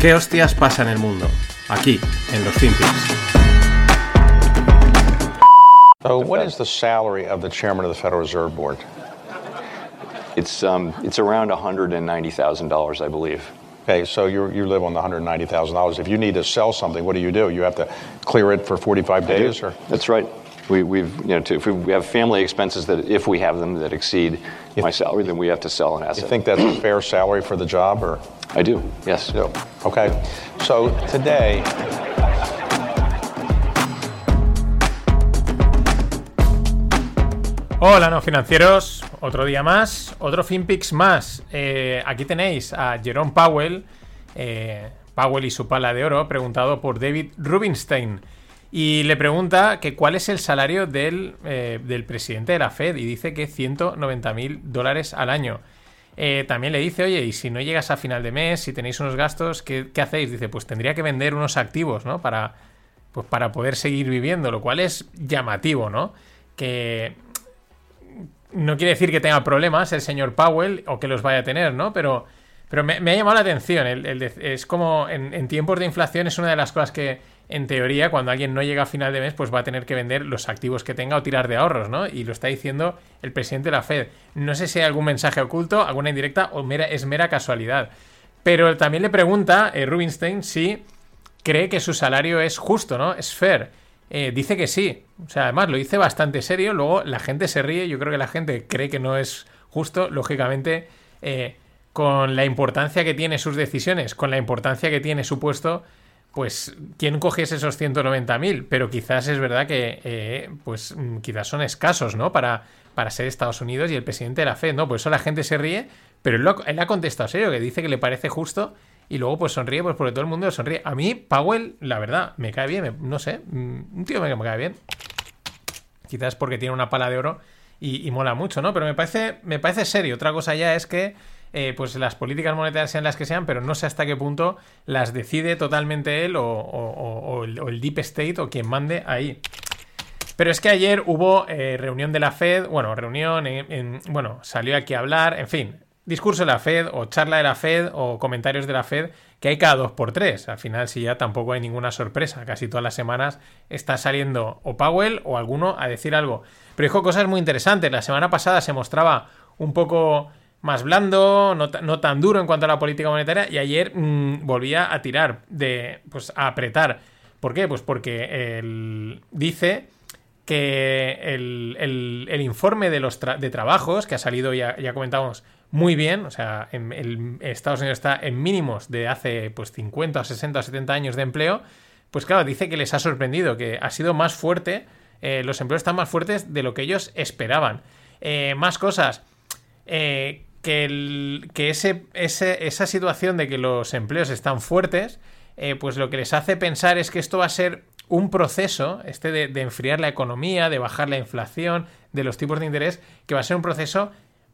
¿Qué hostias pasa en el mundo? Aquí, en los FinPix. So, what is the salary of the chairman of the Federal Reserve Board? It's um, it's around $190,000, I believe. Okay, so you you live on the $190,000. If you need to sell something, what do you do? You have to clear it for 45 days, or That's right. We, we've you know to, if we have family expenses that if we have them that exceed my salary, then we have to sell an you asset. think that's a fair salary for the job, or? I do. Yes. do. Okay. So today, Hola, no financieros. Otro día más, otro FinPix más. Eh, aquí tenéis a Jerome Powell, eh, Powell y su pala de oro, preguntado por David Rubinstein. Y le pregunta que cuál es el salario del, eh, del presidente de la Fed. Y dice que 190 mil dólares al año. Eh, también le dice, oye, y si no llegas a final de mes, si tenéis unos gastos, ¿qué, qué hacéis? Dice, pues tendría que vender unos activos, ¿no? Para, pues para poder seguir viviendo, lo cual es llamativo, ¿no? Que no quiere decir que tenga problemas el señor Powell o que los vaya a tener, ¿no? Pero, pero me, ha llamado la atención. es como en tiempos de inflación es una de las cosas que, en teoría, cuando alguien no llega a final de mes, pues va a tener que vender los activos que tenga o tirar de ahorros, ¿no? Y lo está diciendo el presidente de la Fed. No sé si hay algún mensaje oculto, alguna indirecta o mera, es mera casualidad. Pero también le pregunta eh, Rubinstein si cree que su salario es justo, ¿no? Es fair. Eh, dice que sí. O sea, además lo dice bastante serio. Luego la gente se ríe. Yo creo que la gente cree que no es justo. Lógicamente, eh, con la importancia que tiene sus decisiones, con la importancia que tiene su puesto, pues, ¿quién cogiese esos 190.000? Pero quizás es verdad que, eh, pues, mm, quizás son escasos, ¿no? Para, para ser Estados Unidos y el presidente de la Fed, ¿no? Por eso la gente se ríe, pero él, ha contestado serio, que dice que le parece justo y luego pues sonríe, pues porque todo el mundo le sonríe. A mí, Powell, la verdad, me cae bien, me- no sé, mm, un tío que me cae bien. Quizás porque tiene una pala de oro y, y mola mucho, ¿no? Pero me parece, me parece serio. Otra cosa ya es que eh, pues las políticas monetarias sean las que sean, pero no sé hasta qué punto las decide totalmente él o, el, Deep State o quien mande ahí. Pero es que ayer hubo eh, reunión de la Fed, bueno, reunión, en, en- bueno, salió aquí a hablar, en fin, discurso de la Fed o charla de la Fed o comentarios de la Fed que hay cada dos por tres. Al final, si ya tampoco hay ninguna sorpresa, casi todas las semanas está saliendo o Powell o alguno a decir algo. Pero dijo cosas muy interesantes. La semana pasada se mostraba un poco más blando, no, no tan duro en cuanto a la política monetaria, y ayer mm, volvía a tirar, de, pues a apretar. ¿Por qué? Pues porque él dice que el, el- informe de los de trabajos que ha salido, ya, ya comentamos, muy bien, o sea, en, el- Estados Unidos está en mínimos de hace pues 50, 60 o 70 años de empleo, pues claro, dice que les ha sorprendido, que ha sido más fuerte, eh, los empleos están más fuertes de lo que ellos esperaban. Eh, más cosas, eh, que, ese, esa situación de que los empleos están fuertes, eh, pues lo que les hace pensar es que esto va a ser un proceso, este de, enfriar la economía, de bajar la inflación, de los tipos de interés, que va a ser un proceso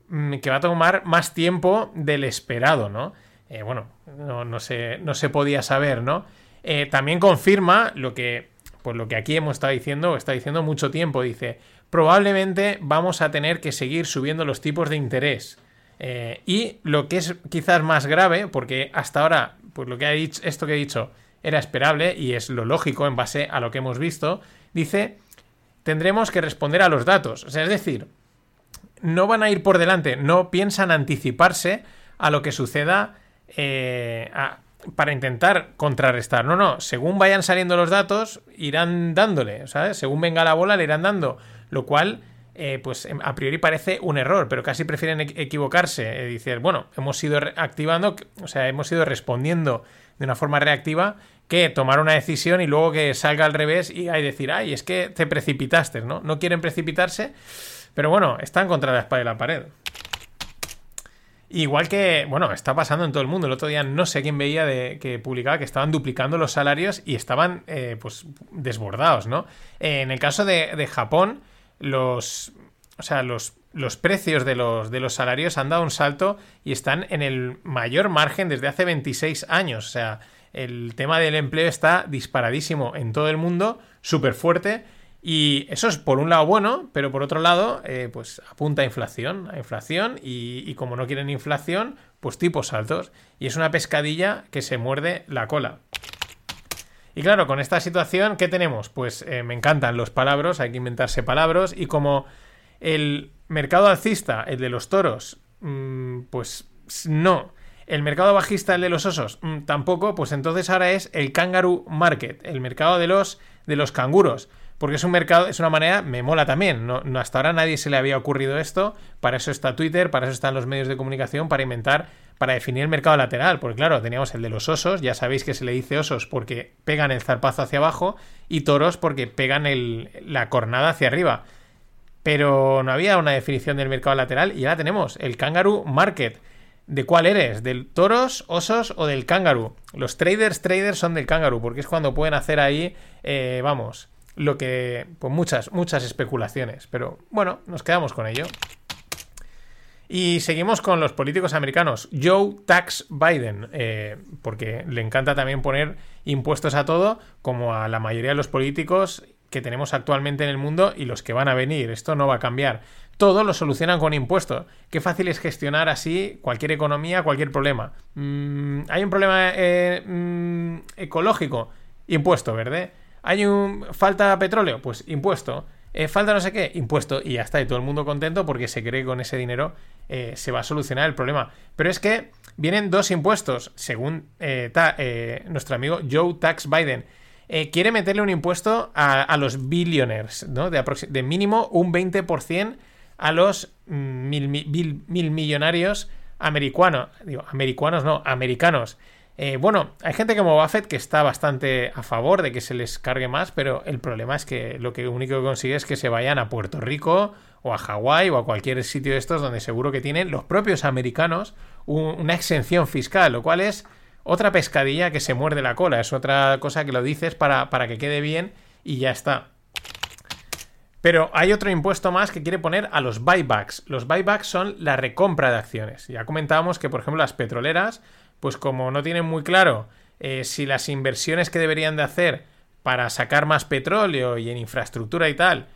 mm, que va a tomar más tiempo del esperado, ¿no? Eh, bueno, no, no se, no se podía saber, ¿no? Eh, también confirma lo que, pues lo que aquí hemos estado diciendo, está diciendo mucho tiempo, dice, probablemente vamos a tener que seguir subiendo los tipos de interés. Eh, y lo que es quizás más grave, porque hasta ahora, pues lo que ha dicho, esto que he dicho era esperable y es lo lógico en base a lo que hemos visto, dice, tendremos que responder a los datos. O sea, es decir, no van a ir por delante, no piensan anticiparse a lo que suceda eh, para intentar contrarrestar. No, no, según vayan saliendo los datos, irán dándole, ¿sabes? Según venga la bola, le irán dando. Lo cual, eh, pues em- a priori parece un error, pero casi prefieren equ- equivocarse. Eh, decir, bueno, hemos ido activando, o sea, hemos ido respondiendo de una forma reactiva que tomar una decisión y luego que salga al revés y hay decir, ay, es que te precipitaste, ¿no? No quieren precipitarse, pero bueno, están contra la espada y la pared. Igual que, bueno, está pasando en todo el mundo. El otro día no sé quién veía de, que publicaba que estaban duplicando los salarios y estaban, eh, pues, desbordados, ¿no? Eh, en el caso de, de Japón, los, o sea, los, los precios de los, de los salarios han dado un salto y están en el mayor margen desde hace 26 años. O sea, el tema del empleo está disparadísimo en todo el mundo, súper fuerte. Y eso es por un lado bueno, pero por otro lado, eh, pues apunta a inflación, a inflación, y, y como no quieren inflación, pues tipos altos. Y es una pescadilla que se muerde la cola. Y claro, con esta situación, ¿qué tenemos? Pues eh, me encantan los palabras, hay que inventarse palabras, y como el mercado alcista, el de los toros, mm, pues no. El mercado bajista, el de los osos, mm, tampoco, pues entonces ahora es el kangaroo market, el mercado de los, de los canguros. Porque es un mercado, es una manera, me mola también. No, no, hasta ahora nadie se le había ocurrido esto. Para eso está Twitter, para eso están los medios de comunicación, para inventar, para definir el mercado lateral. Porque claro, teníamos el de los osos, ya sabéis que se le dice osos porque pegan el zarpazo hacia abajo, y toros porque pegan la cornada hacia arriba. Pero no había una definición del mercado lateral y ahora tenemos el kangaroo market. ¿De cuál eres? ¿Del toros, osos o del kangaroo? Los traders, traders son del kangaroo, porque es cuando pueden hacer ahí, eh, vamos, lo que, pues muchas, muchas especulaciones. Pero bueno, nos quedamos con ello. Y seguimos con los políticos americanos. Joe Tax Biden, eh, porque le encanta también poner impuestos a todo, como a la mayoría de los políticos que tenemos actualmente en el mundo y los que van a venir. Esto no va a cambiar. Todo lo solucionan con impuestos. Qué fácil es gestionar así cualquier economía, cualquier problema. Mm, Hay un problema eh, mm, ecológico, impuesto, ¿verdad? Hay un falta petróleo, pues impuesto. Eh, falta no sé qué, impuesto. Y ya está, y todo el mundo contento porque se cree que con ese dinero eh, se va a solucionar el problema. Pero es que vienen dos impuestos, según eh, nuestro amigo Joe Tax Biden. Quiere meterle un impuesto a, los billionaires, ¿no? De, de, mínimo un 20% a los mil, mil, mil millonarios americanos. Digo, americanos no, americanos. Eh, bueno, hay gente como Buffett que está bastante a favor de que se les cargue más, pero el problema es que lo que único que consigue es que se vayan a Puerto Rico o a Hawái o a cualquier sitio de estos donde seguro que tienen los propios americanos un, una exención fiscal, lo cual es otra pescadilla que se muerde la cola, es otra cosa que lo dices para, para que quede bien y ya está. Pero hay otro impuesto más que quiere poner a los buybacks. Los buybacks son la recompra de acciones. Ya comentábamos que, por ejemplo, las petroleras pues como no tienen muy claro eh, si las inversiones que deberían de hacer para sacar más petróleo y en infraestructura y tal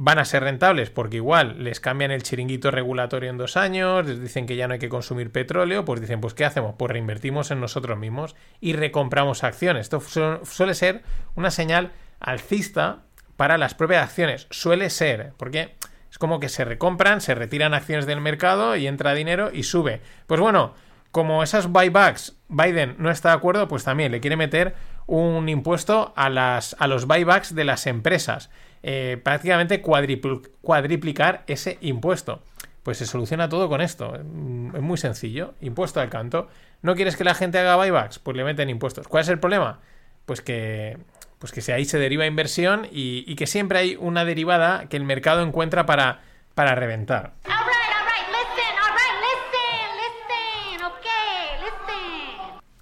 van a ser rentables porque igual les cambian el chiringuito regulatorio en dos años, les dicen que ya no hay que consumir petróleo, pues dicen, pues ¿qué hacemos? Pues reinvertimos en nosotros mismos y recompramos acciones. Esto su suele ser una señal alcista para las propias acciones. Suele ser, porque es como que se recompran, se retiran acciones del mercado y entra dinero y sube. Pues bueno, como esas buybacks Biden no está de acuerdo, pues también le quiere meter un impuesto a, las, a los buybacks de las empresas. Eh, prácticamente cuadripl cuadriplicar ese impuesto. Pues se soluciona todo con esto. Mm, es muy sencillo. Impuesto al canto. ¿No quieres que la gente haga buybacks? Pues le meten impuestos. ¿Cuál es el problema? Pues que, pues que ahí se deriva inversión y, y, que siempre hay una derivada que el mercado encuentra para, para reventar.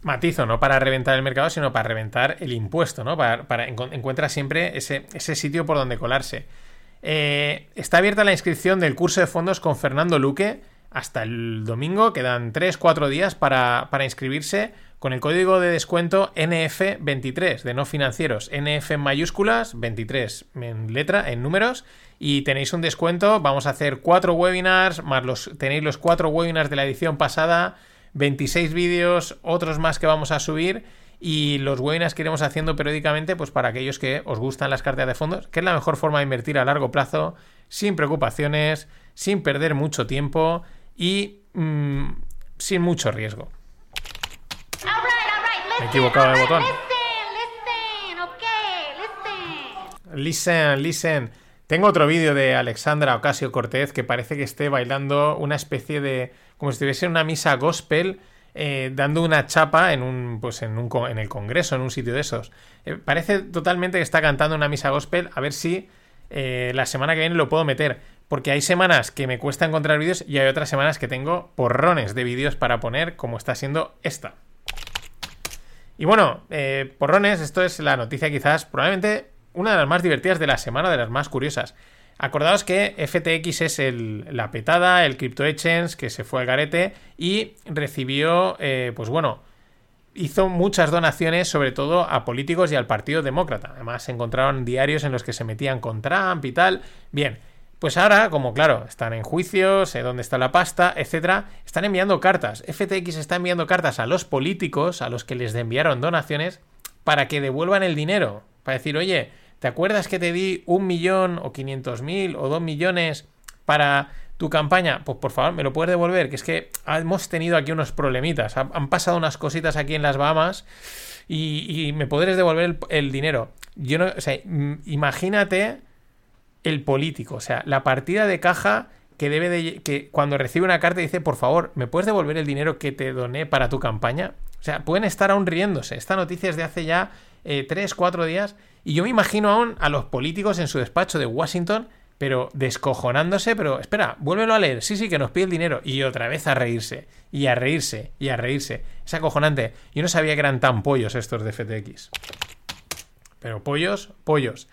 Matizo, no para reventar el mercado, sino para reventar el impuesto, ¿no? Para, para encuentra siempre ese, ese, sitio por donde colarse. Eh, está abierta la inscripción del curso de fondos con Fernando Luque hasta el domingo, quedan 3-4 días para, para, inscribirse con el código de descuento NF23 de no financieros, NF en mayúsculas, 23 en letra, en números, y tenéis un descuento, vamos a hacer 4 webinars, más los, tenéis los 4 webinars de la edición pasada, 26 vídeos, otros más que vamos a subir y los webinars que iremos haciendo periódicamente, pues para aquellos que os gustan las carteras de fondos, que es la mejor forma de invertir a largo plazo, sin preocupaciones, sin perder mucho tiempo y mmm, sin mucho riesgo. Me he equivocado de botón. Listen, listen. Tengo otro vídeo de Alexandra Ocasio Cortez que parece que esté bailando una especie de. Como si estuviese en una misa gospel. Eh, dando una chapa en un pues en un en el congreso en un sitio de esos eh, parece totalmente que está cantando una misa gospel a ver si eh, la semana que viene lo puedo meter porque hay semanas que me cuesta encontrar vídeos y hay otras semanas que tengo porrones de vídeos para poner como está siendo esta y bueno porrones esto es la noticia quizás probablemente una de las más divertidas de la semana, de las más curiosas. Acordaos que FTX es el, la petada, el Crypto Exchange que se fue al garete y recibió, eh, pues bueno, hizo muchas donaciones, sobre todo a políticos y al Partido Demócrata. Además, se encontraron diarios en los que se metían con Trump y tal. Bien, pues ahora, como claro, están en juicios, sé dónde está la pasta, etcétera, están enviando cartas. FTX está enviando cartas a los políticos, a los que les enviaron donaciones, para que devuelvan el dinero. Para decir, oye, ¿te acuerdas que te di un millón o quinientos mil o dos millones para tu campaña, pues por favor, me lo puedes devolver, que es que hemos tenido aquí unos problemitas, han pasado unas cositas aquí en las Bahamas y, me podrías devolver el, dinero. Yo no, o sea, imagínate el político, o sea, la partida de caja que debe de que cuando recibe una carta dice, por favor, ¿me puedes devolver el dinero que te doné para tu campaña? O sea, pueden estar aún riéndose. Esta noticia es de hace ya eh, tres, cuatro días. Y yo me imagino aún a los políticos en su despacho de Washington pero descojonándose, pero espera, vuélvelo a leer, sí, sí, que nos pide el dinero, y otra vez a reírse, y a reírse, y a reírse. Es acojonante. Yo no sabía que eran tan pollos estos de FTX. Pero pollos, pollos.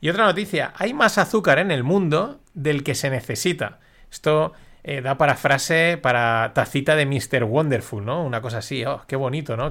Y otra noticia, hay más azúcar en el mundo del que se necesita. Esto eh, da para frase, para tacita de Mr. Wonderful, ¿no? Una cosa así, oh, qué bonito, ¿no?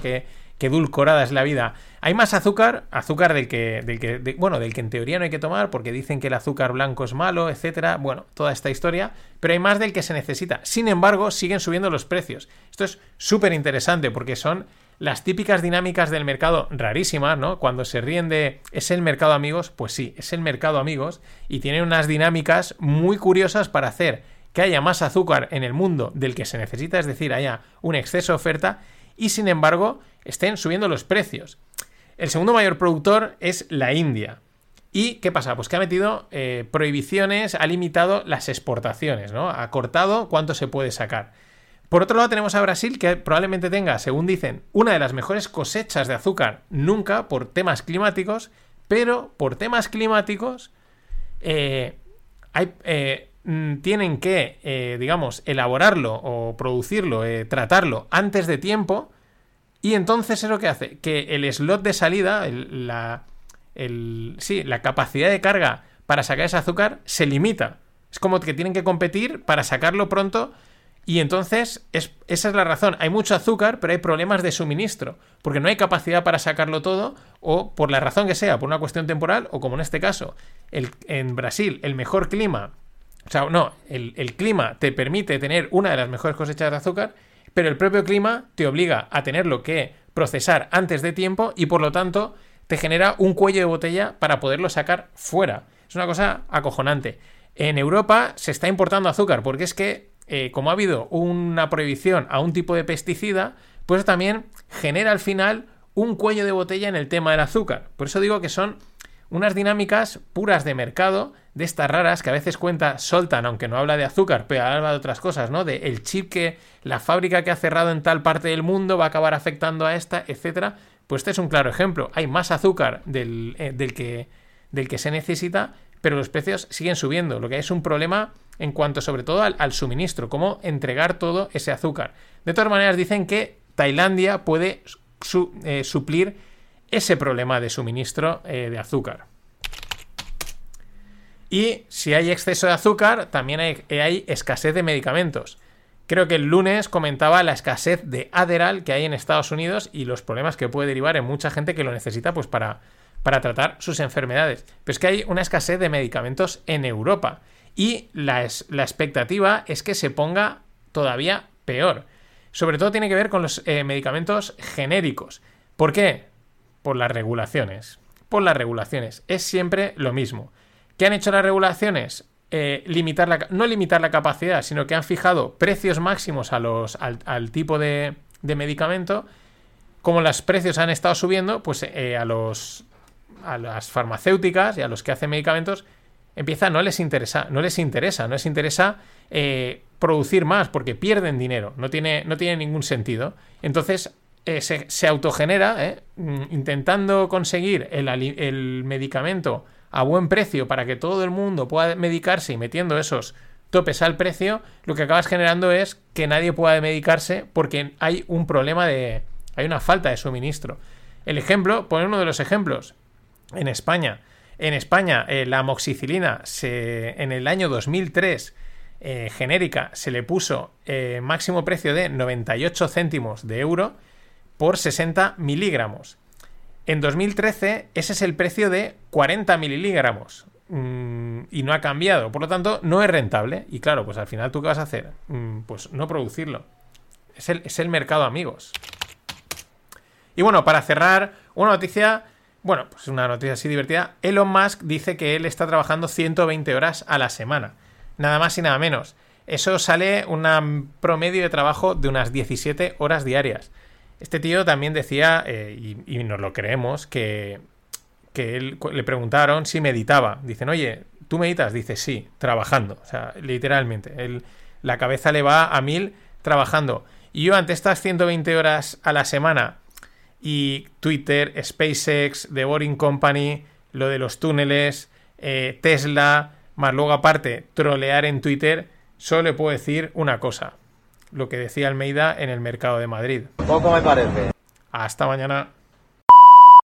Que qué dulcorada es la vida. Hay más azúcar, azúcar del que, del que bueno, del que en teoría no hay que tomar porque dicen que el azúcar blanco es malo, etcétera. Bueno, toda esta historia, pero hay más del que se necesita. Sin embargo, siguen subiendo los precios. Esto es súper interesante porque son las típicas dinámicas del mercado rarísimas, ¿no? Cuando se ríen de ¿es el mercado amigos? Pues sí, es el mercado amigos y tiene unas dinámicas muy curiosas para hacer que haya más azúcar en el mundo del que se necesita, es decir, haya un exceso de oferta y sin embargo estén subiendo los precios. El segundo mayor productor es la India. ¿Y qué pasa? Pues que ha metido eh, prohibiciones, ha limitado las exportaciones, ¿no? Ha cortado cuánto se puede sacar. Por otro lado tenemos a Brasil que probablemente tenga, según dicen, una de las mejores cosechas de azúcar nunca por temas climáticos, pero por temas climáticos eh, eh, mm, tienen que, digamos, elaborarlo o producirlo, tratarlo antes de tiempo y entonces es lo que hace que el slot de salida, la, sí, la capacidad de carga para sacar ese azúcar se limita. Es como que tienen que competir para sacarlo pronto y entonces es, esa es la razón. Hay mucho azúcar, pero hay problemas de suministro, porque no hay capacidad para sacarlo todo, o por la razón que sea, por una cuestión temporal, o como en este caso, el, en Brasil, el mejor clima, o sea, no, el, el clima te permite tener una de las mejores cosechas de azúcar, pero el propio clima te obliga a tenerlo que procesar antes de tiempo y por lo tanto te genera un cuello de botella para poderlo sacar fuera. Es una cosa acojonante. En Europa se está importando azúcar porque es que eh, como ha habido una prohibición a un tipo de pesticida, pues también genera al final un cuello de botella en el tema del azúcar. Por eso digo que son unas dinámicas puras de mercado, de estas raras que a veces cuenta Soltan, aunque no habla de azúcar, pero habla de otras cosas, ¿no? De el chip que la fábrica que ha cerrado en tal parte del mundo va a acabar afectando a esta, etcétera. Pues este es un claro ejemplo. Hay más azúcar del, eh, del, que, del que se necesita, pero los precios siguen subiendo, lo que es un problema en cuanto sobre todo al, suministro, cómo entregar todo ese azúcar. De todas maneras, dicen que Tailandia puede eh, suplir ese problema de suministro eh, de azúcar. Y si hay exceso de azúcar, también hay, escasez de medicamentos. Creo que el lunes comentaba la escasez de Adderall que hay en Estados Unidos y los problemas que puede derivar en mucha gente que lo necesita pues para, para tratar sus enfermedades. Pero es que hay una escasez de medicamentos en Europa y la, la expectativa es que se ponga todavía peor. Sobre todo tiene que ver con los eh, medicamentos genéricos. ¿Por qué? por las regulaciones. Por las regulaciones. Es siempre lo mismo. ¿Qué han hecho las regulaciones? Eh, limitar la, no limitar la capacidad, sino que han fijado precios máximos a los, al, tipo de, medicamento. Como los precios han estado subiendo, pues eh, a, los, a las farmacéuticas y a los que hacen medicamentos empieza, no les interesa, no les interesa, no les interesa eh, producir más porque pierden dinero, no tiene, no tiene ningún sentido. Entonces eh, se, autogenera, eh, mm, intentando conseguir el, medicamento a buen precio para que todo el mundo pueda medicarse y metiendo esos topes al precio, lo que acabas generando es que nadie pueda medicarse porque hay un problema de... hay una falta de suministro. El ejemplo, poner uno de los ejemplos, en España. En España eh, la amoxicilina se, en el año 2003 genérica se le puso máximo precio de 98 céntimos de euro por 60 miligramos. En 2013 ese es el precio de 40 miligramos mm, y no ha cambiado. Por lo tanto, no es rentable. Y claro, pues al final tú qué vas a hacer? Mm, pues no producirlo. Es el, es el mercado, amigos. Y bueno, para cerrar, una noticia, bueno, pues una noticia así divertida. Elon Musk dice que él está trabajando 120 horas a la semana. Nada más y nada menos. Eso sale un promedio de trabajo de unas 17 horas diarias. Este tío también decía, eh, y, nos lo creemos, que, que él, le preguntaron si meditaba. Dicen, oye, ¿tú meditas? Dice, sí, trabajando. O sea, literalmente. Él, la cabeza le va a mil trabajando. Y yo ante estas 120 horas a la semana y Twitter, SpaceX, The Boring Company, lo de los túneles, eh, Tesla, más luego aparte trolear en Twitter, solo le puedo decir una cosa. Lo que decía Almeida en el mercado de Madrid. Poco me parece. Hasta mañana.